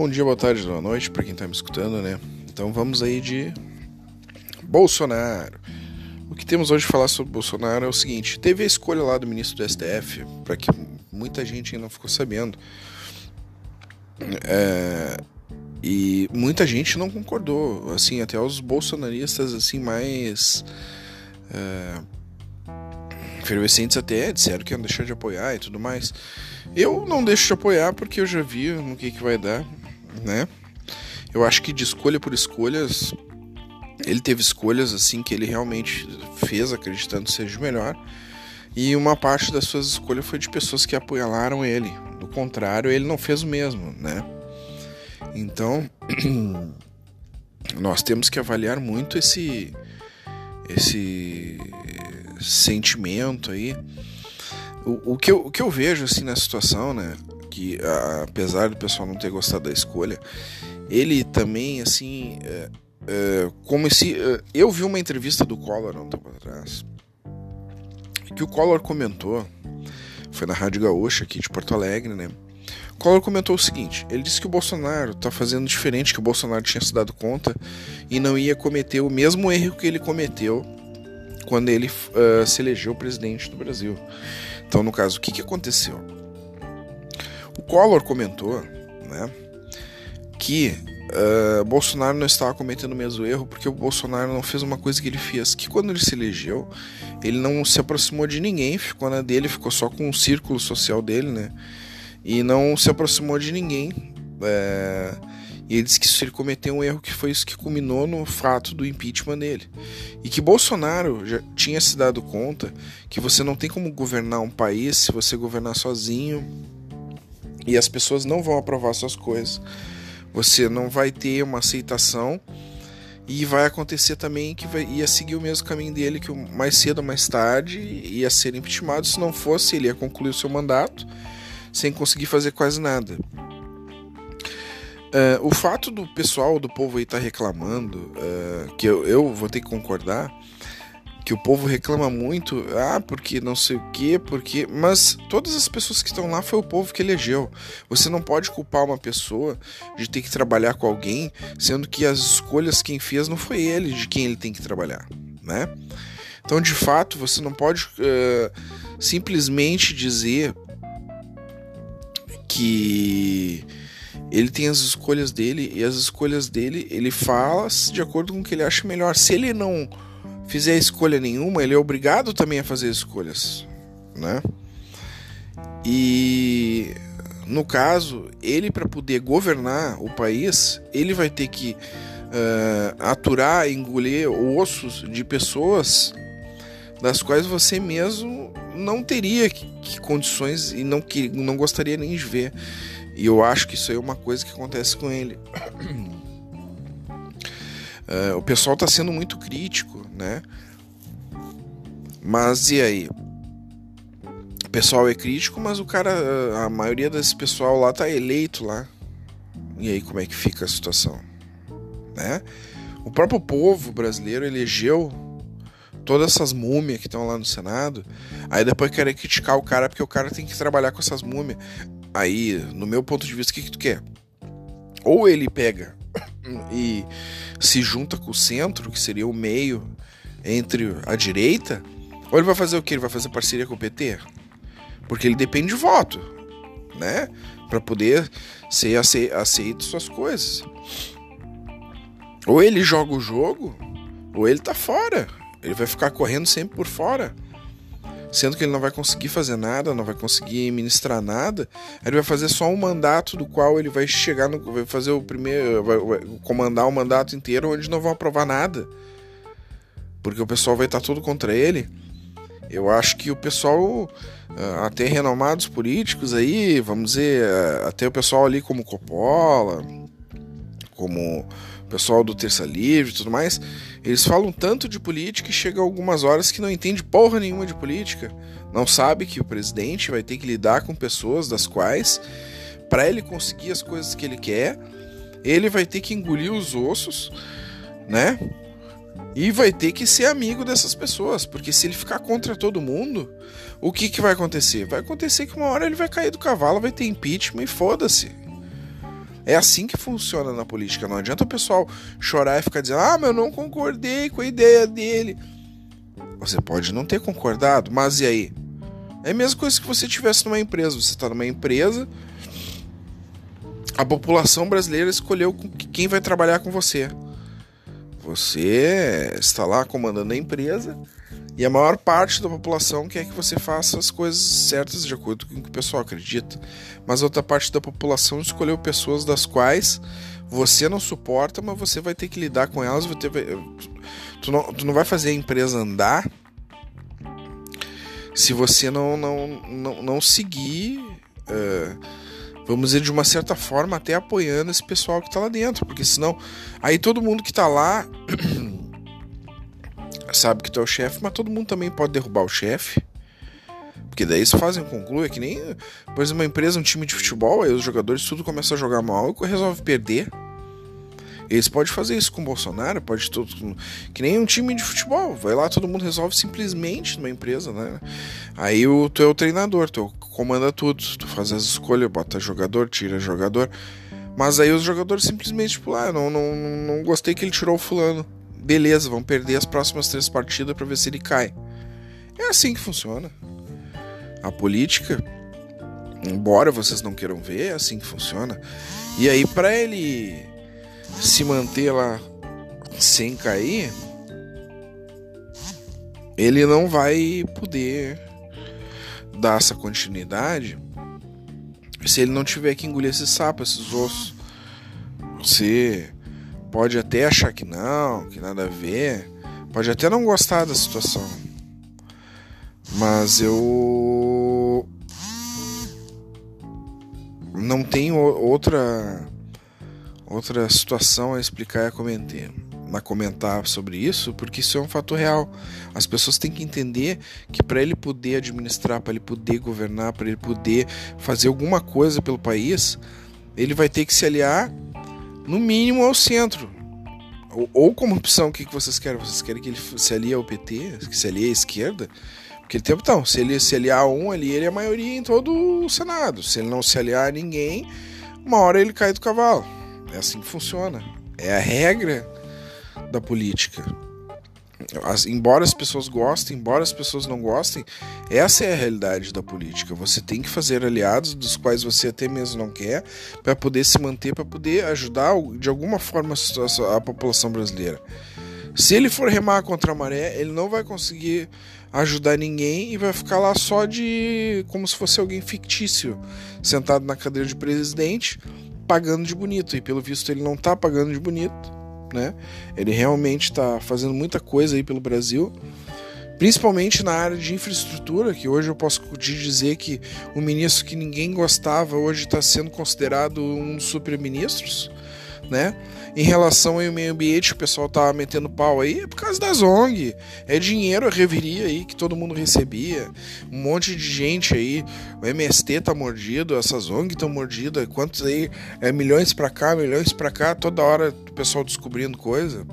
Bom dia, boa tarde, boa noite para quem está me escutando, né? Então vamos aí de Bolsonaro. O que temos hoje de falar sobre Bolsonaro é o seguinte: teve a escolha lá do ministro do STF, para que muita gente ainda não ficou sabendo. É, e muita gente não concordou, assim, até os bolsonaristas assim mais é, efervescentes até disseram que iam deixar de apoiar e tudo mais. Eu não deixo de apoiar porque eu já vi no que, que vai dar, né? Eu acho que de escolha por escolhas, ele teve escolhas assim que ele realmente fez acreditando seja o melhor. E uma parte das suas escolhas foi de pessoas que apoiaram ele. Do contrário, ele não fez o mesmo, né? Então, nós temos que avaliar muito esse esse sentimento aí. O, o, que, eu, o que eu vejo assim na situação, né? Que apesar do pessoal não ter gostado da escolha, ele também, assim, é, é, como se. É, eu vi uma entrevista do Collor há um tempo atrás, que o Collor comentou, foi na Rádio Gaúcha aqui de Porto Alegre, né? Collor comentou o seguinte: ele disse que o Bolsonaro está fazendo diferente, que o Bolsonaro tinha se dado conta e não ia cometer o mesmo erro que ele cometeu quando ele uh, se elegeu presidente do Brasil. Então, no caso, o que, que aconteceu? O Collor comentou né, que uh, Bolsonaro não estava cometendo o mesmo erro porque o Bolsonaro não fez uma coisa que ele fez, que quando ele se elegeu, ele não se aproximou de ninguém, ficou na dele, ficou só com o círculo social dele, né? E não se aproximou de ninguém. É, e ele disse que isso ele cometeu um erro que foi isso que culminou no fato do impeachment dele. E que Bolsonaro já tinha se dado conta que você não tem como governar um país se você governar sozinho e as pessoas não vão aprovar suas coisas. Você não vai ter uma aceitação e vai acontecer também que vai, ia seguir o mesmo caminho dele, que mais cedo ou mais tarde ia ser impeachment. Se não fosse, ele ia concluir o seu mandato sem conseguir fazer quase nada. Uh, o fato do pessoal, do povo aí estar tá reclamando, uh, que eu, eu, vou ter que concordar, que o povo reclama muito, ah, porque não sei o que, porque. Mas todas as pessoas que estão lá foi o povo que elegeu. Você não pode culpar uma pessoa de ter que trabalhar com alguém, sendo que as escolhas quem fez não foi ele de quem ele tem que trabalhar, né? Então, de fato, você não pode uh, simplesmente dizer que ele tem as escolhas dele e as escolhas dele ele fala de acordo com o que ele acha melhor. Se ele não fizer escolha nenhuma, ele é obrigado também a fazer escolhas, né? E no caso, ele para poder governar o país, ele vai ter que uh, aturar, engolir ossos de pessoas das quais você mesmo não teria que, que condições e não, que, não gostaria nem de ver. E eu acho que isso aí é uma coisa que acontece com ele. Uh, o pessoal está sendo muito crítico, né? Mas e aí? O pessoal é crítico, mas o cara, a maioria desse pessoal lá tá eleito lá. E aí como é que fica a situação? Né? O próprio povo brasileiro elegeu todas essas múmias que estão lá no Senado. Aí depois querem criticar o cara porque o cara tem que trabalhar com essas múmias. Aí, no meu ponto de vista, o que, que tu quer? Ou ele pega e se junta com o centro, que seria o meio entre a direita, ou ele vai fazer o que? Ele vai fazer parceria com o PT? Porque ele depende de voto, né? Para poder ser aceito suas coisas. Ou ele joga o jogo, ou ele tá fora. Ele vai ficar correndo sempre por fora sendo que ele não vai conseguir fazer nada, não vai conseguir ministrar nada, ele vai fazer só um mandato do qual ele vai chegar no. vai fazer o primeiro. vai, vai comandar o mandato inteiro onde não vão aprovar nada. Porque o pessoal vai estar tudo contra ele. Eu acho que o pessoal, ah, até renomados políticos aí, vamos dizer, ah, até o pessoal ali como Coppola, como pessoal do Terça Livre e tudo mais, eles falam tanto de política e chega algumas horas que não entende porra nenhuma de política. Não sabe que o presidente vai ter que lidar com pessoas das quais, para ele conseguir as coisas que ele quer, ele vai ter que engolir os ossos, né? E vai ter que ser amigo dessas pessoas, porque se ele ficar contra todo mundo, o que, que vai acontecer? Vai acontecer que uma hora ele vai cair do cavalo, vai ter impeachment e foda-se. É assim que funciona na política. Não adianta o pessoal chorar e ficar dizendo: ah, mas eu não concordei com a ideia dele. Você pode não ter concordado, mas e aí? É a mesma coisa que você tivesse numa empresa. Você está numa empresa, a população brasileira escolheu quem vai trabalhar com você. Você está lá comandando a empresa e a maior parte da população quer que você faça as coisas certas de acordo com o que o pessoal acredita. Mas outra parte da população escolheu pessoas das quais você não suporta, mas você vai ter que lidar com elas. Vai ter, tu, não, tu não vai fazer a empresa andar se você não, não, não, não seguir. Uh, vamos dizer, de uma certa forma, até apoiando esse pessoal que está lá dentro, porque senão, aí todo mundo que está lá sabe que tu é o chefe, mas todo mundo também pode derrubar o chefe. Porque daí eles fazem conclui, é que nem, por exemplo, uma empresa, um time de futebol, aí os jogadores tudo começam a jogar mal e resolve perder. Eles podem fazer isso com o Bolsonaro, pode tudo. Que nem um time de futebol. Vai lá, todo mundo resolve simplesmente numa empresa, né? Aí o, tu é o treinador, tu comanda tudo. Tu faz as escolhas, bota jogador, tira jogador. Mas aí os jogadores simplesmente, tipo, ah, não, não, não gostei que ele tirou o fulano beleza, vão perder as próximas três partidas para ver se ele cai. É assim que funciona. A política, embora vocês não queiram ver, é assim que funciona. E aí, para ele se manter lá sem cair, ele não vai poder dar essa continuidade se ele não tiver que engolir esse sapo, esses ossos. Você pode até achar que não, que nada a ver, pode até não gostar da situação, mas eu não tenho outra outra situação a explicar e a comentar, a comentar sobre isso, porque isso é um fato real. As pessoas têm que entender que para ele poder administrar, para ele poder governar, para ele poder fazer alguma coisa pelo país, ele vai ter que se aliar no mínimo ao centro. Ou, ou como opção, o que, que vocês querem? Vocês querem que ele se alie ao PT, que se alie à esquerda? Porque ele tem então, se ele se aliar a um ali, ele é a maioria em todo o Senado. Se ele não se aliar a ninguém, uma hora ele cai do cavalo. É assim que funciona. É a regra da política. As, embora as pessoas gostem, embora as pessoas não gostem, essa é a realidade da política. Você tem que fazer aliados dos quais você até mesmo não quer para poder se manter, para poder ajudar de alguma forma a, a população brasileira. Se ele for remar contra a maré, ele não vai conseguir ajudar ninguém e vai ficar lá só de como se fosse alguém fictício, sentado na cadeira de presidente, pagando de bonito. E pelo visto ele não está pagando de bonito né? Ele realmente está fazendo muita coisa aí pelo Brasil, principalmente na área de infraestrutura, que hoje eu posso te dizer que o ministro que ninguém gostava hoje está sendo considerado um dos super-ministros, né? Em relação ao meio ambiente, o pessoal tá metendo pau aí, é por causa das ONG. É dinheiro, a reveria aí que todo mundo recebia. Um monte de gente aí. O MST tá mordido, essas ONG estão mordidas. Quantos aí? É, milhões para cá, milhões para cá. Toda hora o pessoal descobrindo coisa.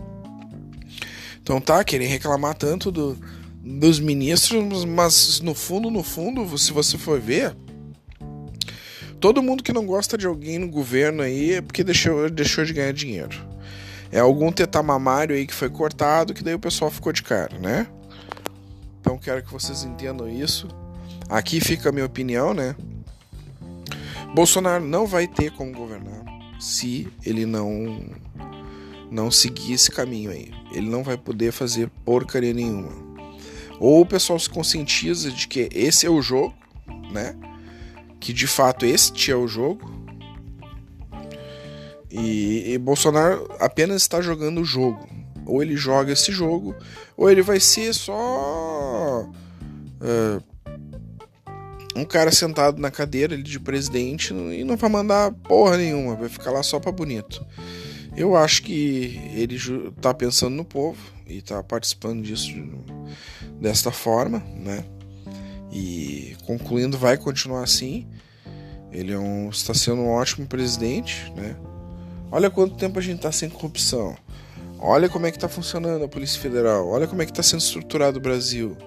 Então tá, querem reclamar tanto do, dos ministros, mas no fundo, no fundo, se você for ver, Todo mundo que não gosta de alguém no governo aí é porque deixou, deixou de ganhar dinheiro. É algum tetamamário aí que foi cortado que daí o pessoal ficou de cara, né? Então quero que vocês entendam isso. Aqui fica a minha opinião, né? Bolsonaro não vai ter como governar se ele não não seguir esse caminho aí. Ele não vai poder fazer porcaria nenhuma. Ou o pessoal se conscientiza de que esse é o jogo, né? Que de fato este é o jogo. E, e, Bolsonaro apenas está jogando o jogo. Ou ele joga esse jogo, ou ele vai ser só uh, um cara sentado na cadeira de presidente e não vai mandar porra nenhuma, vai ficar lá só para bonito. Eu acho que ele tá pensando no povo e tá participando disso desta forma, né? E concluindo, vai continuar assim. Ele é um, está sendo um ótimo presidente, né? Olha quanto tempo a gente está sem corrupção. Olha como é que está funcionando a Polícia Federal. Olha como é que está sendo estruturado o Brasil.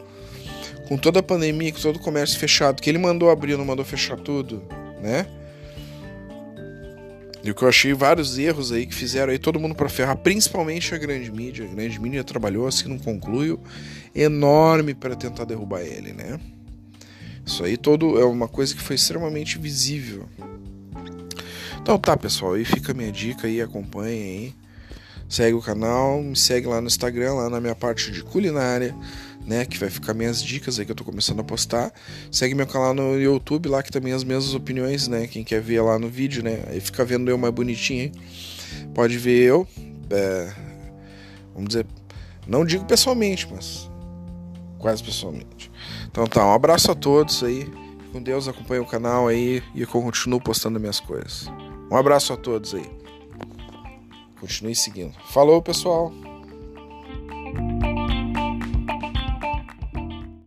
Com toda a pandemia, com todo o comércio fechado, que ele mandou abrir, não mandou fechar tudo, né? E o que eu achei vários erros aí que fizeram aí todo mundo para ferrar, principalmente a grande mídia. A grande mídia trabalhou assim num concluio enorme para tentar derrubar ele, né? Isso aí todo é uma coisa que foi extremamente visível. Então tá, pessoal, aí fica a minha dica aí, acompanhem aí. Segue o canal, me segue lá no Instagram, lá na minha parte de culinária, né? Que vai ficar minhas dicas aí que eu tô começando a postar. Segue meu canal no YouTube lá, que também as mesmas opiniões, né? Quem quer ver lá no vídeo, né? Aí fica vendo eu mais bonitinho, hein? Pode ver eu. É, vamos dizer, não digo pessoalmente, mas quase pessoalmente. Então tá, um abraço a todos aí. Com Deus, acompanha o canal aí e eu continuo postando minhas coisas. Um abraço a todos aí. Continue seguindo. Falou, pessoal!